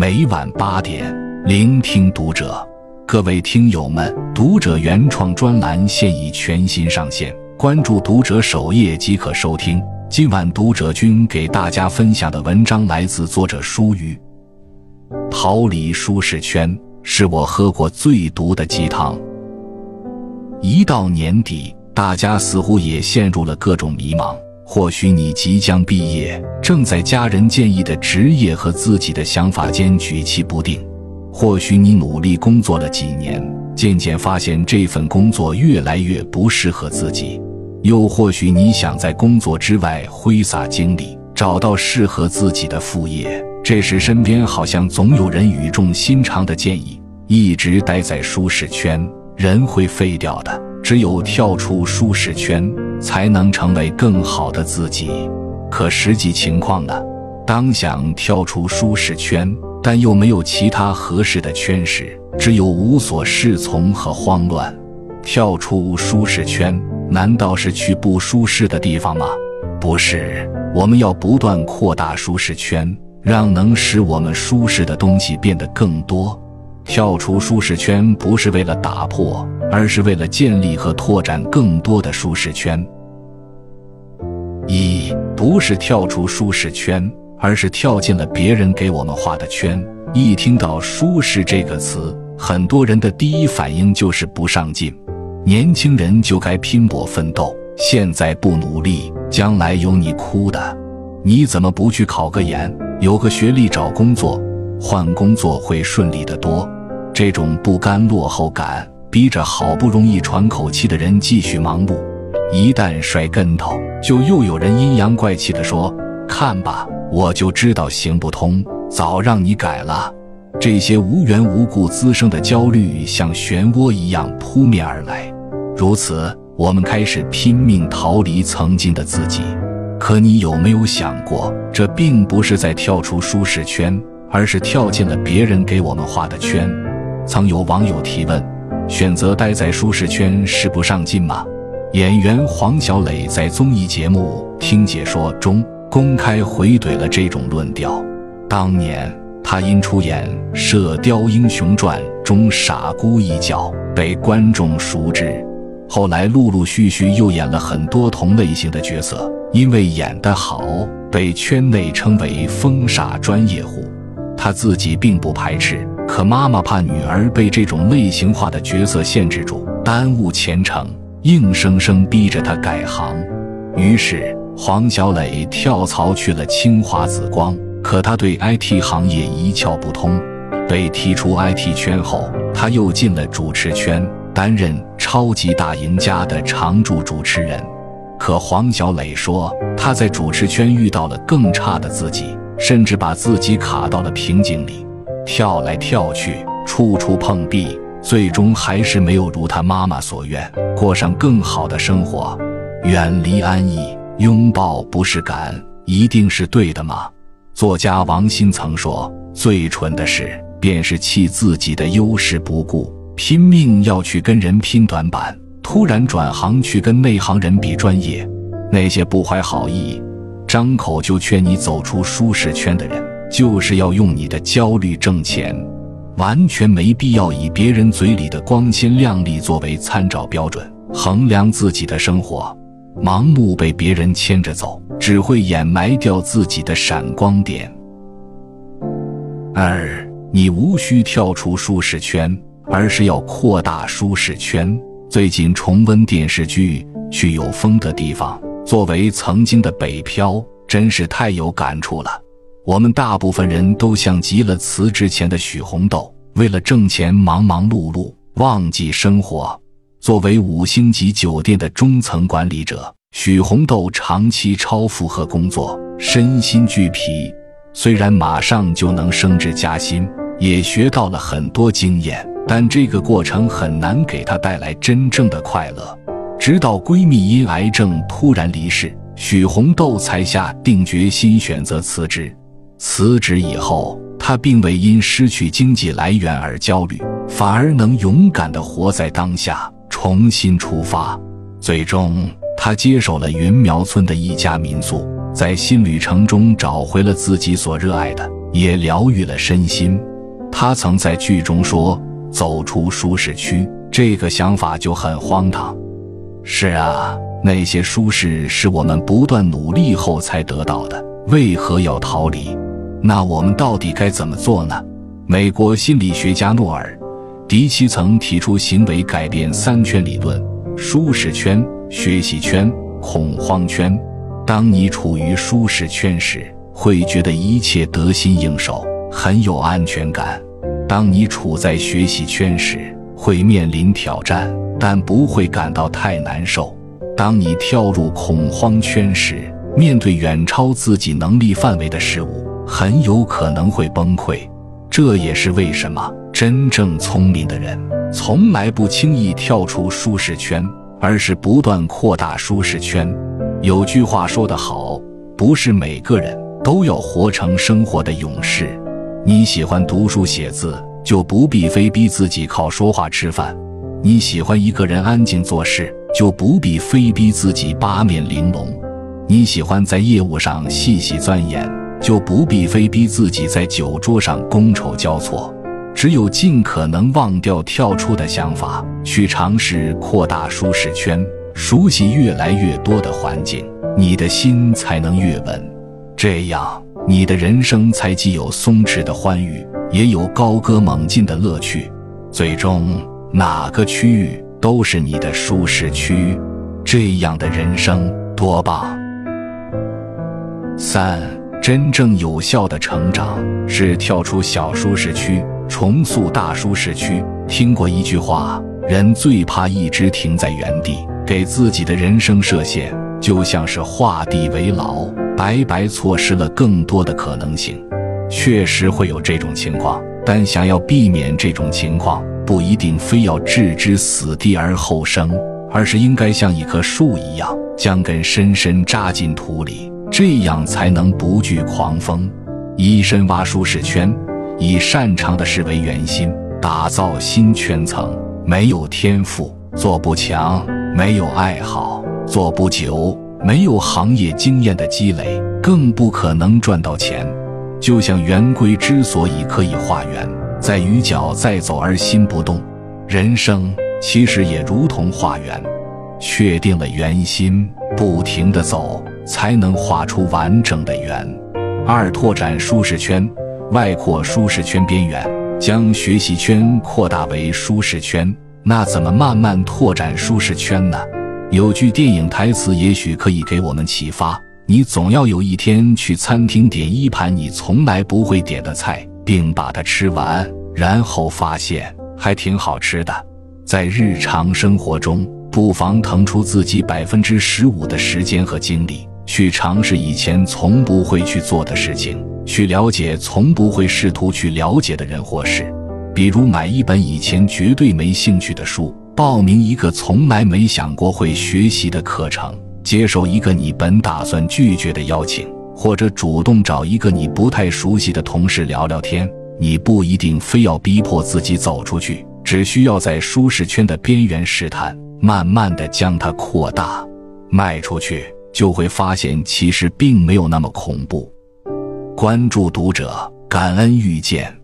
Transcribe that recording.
每晚八点，聆听读者。各位听友们，读者原创专栏现已全新上线，关注读者首页即可收听。今晚读者君给大家分享的文章来自作者舒瑜。逃离舒适圈是我喝过最毒的鸡汤。一到年底，大家似乎也陷入了各种迷茫。或许你即将毕业，正在家人建议的职业和自己的想法间举棋不定；或许你努力工作了几年，渐渐发现这份工作越来越不适合自己；又或许你想在工作之外挥洒精力，找到适合自己的副业。这时，身边好像总有人语重心长的建议：一直待在舒适圈，人会废掉的。只有跳出舒适圈，才能成为更好的自己。可实际情况呢？当想跳出舒适圈，但又没有其他合适的圈时，只有无所适从和慌乱。跳出舒适圈，难道是去不舒适的地方吗？不是，我们要不断扩大舒适圈，让能使我们舒适的东西变得更多。跳出舒适圈不是为了打破，而是为了建立和拓展更多的舒适圈。一不是跳出舒适圈，而是跳进了别人给我们画的圈。一听到“舒适”这个词，很多人的第一反应就是不上进。年轻人就该拼搏奋斗，现在不努力，将来有你哭的。你怎么不去考个研，有个学历找工作，换工作会顺利得多。这种不甘落后感，逼着好不容易喘口气的人继续忙碌。一旦摔跟头，就又有人阴阳怪气地说：“看吧，我就知道行不通，早让你改了。”这些无缘无故滋生的焦虑，像漩涡一样扑面而来。如此，我们开始拼命逃离曾经的自己。可你有没有想过，这并不是在跳出舒适圈，而是跳进了别人给我们画的圈？曾有网友提问：选择待在舒适圈是不上进吗？演员黄小磊在综艺节目《听解说》中公开回怼了这种论调。当年他因出演《射雕英雄传》中傻姑一角被观众熟知，后来陆陆续续又演了很多同类型的角色，因为演得好，被圈内称为“疯傻专业户”。他自己并不排斥。可妈妈怕女儿被这种类型化的角色限制住，耽误前程，硬生生逼着她改行。于是黄小磊跳槽去了清华紫光。可他对 IT 行业一窍不通，被踢出 IT 圈后，他又进了主持圈，担任《超级大赢家》的常驻主持人。可黄小磊说，他在主持圈遇到了更差的自己，甚至把自己卡到了瓶颈里。跳来跳去，处处碰壁，最终还是没有如他妈妈所愿，过上更好的生活。远离安逸，拥抱不是感，一定是对的吗？作家王鑫曾说：“最蠢的事，便是弃自己的优势不顾，拼命要去跟人拼短板，突然转行去跟内行人比专业。那些不怀好意，张口就劝你走出舒适圈的人。”就是要用你的焦虑挣钱，完全没必要以别人嘴里的光鲜亮丽作为参照标准衡量自己的生活，盲目被别人牵着走，只会掩埋掉自己的闪光点。二，你无需跳出舒适圈，而是要扩大舒适圈。最近重温电视剧《去有风的地方》，作为曾经的北漂，真是太有感触了。我们大部分人都像极了辞职前的许红豆，为了挣钱忙忙碌碌，忘记生活。作为五星级酒店的中层管理者，许红豆长期超负荷工作，身心俱疲。虽然马上就能升职加薪，也学到了很多经验，但这个过程很难给她带来真正的快乐。直到闺蜜因癌症突然离世，许红豆才下定决心选择辞职。辞职以后，他并未因失去经济来源而焦虑，反而能勇敢地活在当下，重新出发。最终，他接手了云苗村的一家民宿，在新旅程中找回了自己所热爱的，也疗愈了身心。他曾在剧中说：“走出舒适区，这个想法就很荒唐。”是啊，那些舒适是我们不断努力后才得到的，为何要逃离？那我们到底该怎么做呢？美国心理学家诺尔·迪奇曾提出行为改变三圈理论：舒适圈、学习圈、恐慌圈。当你处于舒适圈时，会觉得一切得心应手，很有安全感；当你处在学习圈时，会面临挑战。但不会感到太难受。当你跳入恐慌圈时，面对远超自己能力范围的事物，很有可能会崩溃。这也是为什么真正聪明的人从来不轻易跳出舒适圈，而是不断扩大舒适圈。有句话说得好，不是每个人都要活成生活的勇士。你喜欢读书写字，就不必非逼自己靠说话吃饭。你喜欢一个人安静做事，就不必非逼自己八面玲珑；你喜欢在业务上细细钻研，就不必非逼自己在酒桌上觥筹交错。只有尽可能忘掉跳出的想法，去尝试扩大舒适圈，熟悉越来越多的环境，你的心才能越稳。这样，你的人生才既有松弛的欢愉，也有高歌猛进的乐趣，最终。哪个区域都是你的舒适区，这样的人生多棒！三，真正有效的成长是跳出小舒适区，重塑大舒适区。听过一句话：人最怕一直停在原地，给自己的人生设限，就像是画地为牢，白白错失了更多的可能性。确实会有这种情况，但想要避免这种情况。不一定非要置之死地而后生，而是应该像一棵树一样，将根深深扎进土里，这样才能不惧狂风。一深挖舒适圈，以擅长的事为圆心，打造新圈层。没有天赋做不强，没有爱好做不久，没有行业经验的积累，更不可能赚到钱。就像圆规之所以可以画圆。在于脚在走而心不动，人生其实也如同画圆，确定了圆心，不停的走，才能画出完整的圆。二、拓展舒适圈，外扩舒适圈边缘，将学习圈扩大为舒适圈。那怎么慢慢拓展舒适圈呢？有句电影台词也许可以给我们启发：你总要有一天去餐厅点一盘你从来不会点的菜。并把它吃完，然后发现还挺好吃的。在日常生活中，不妨腾出自己百分之十五的时间和精力，去尝试以前从不会去做的事情，去了解从不会试图去了解的人或事。比如买一本以前绝对没兴趣的书，报名一个从来没想过会学习的课程，接受一个你本打算拒绝的邀请。或者主动找一个你不太熟悉的同事聊聊天，你不一定非要逼迫自己走出去，只需要在舒适圈的边缘试探，慢慢的将它扩大，迈出去，就会发现其实并没有那么恐怖。关注读者，感恩遇见。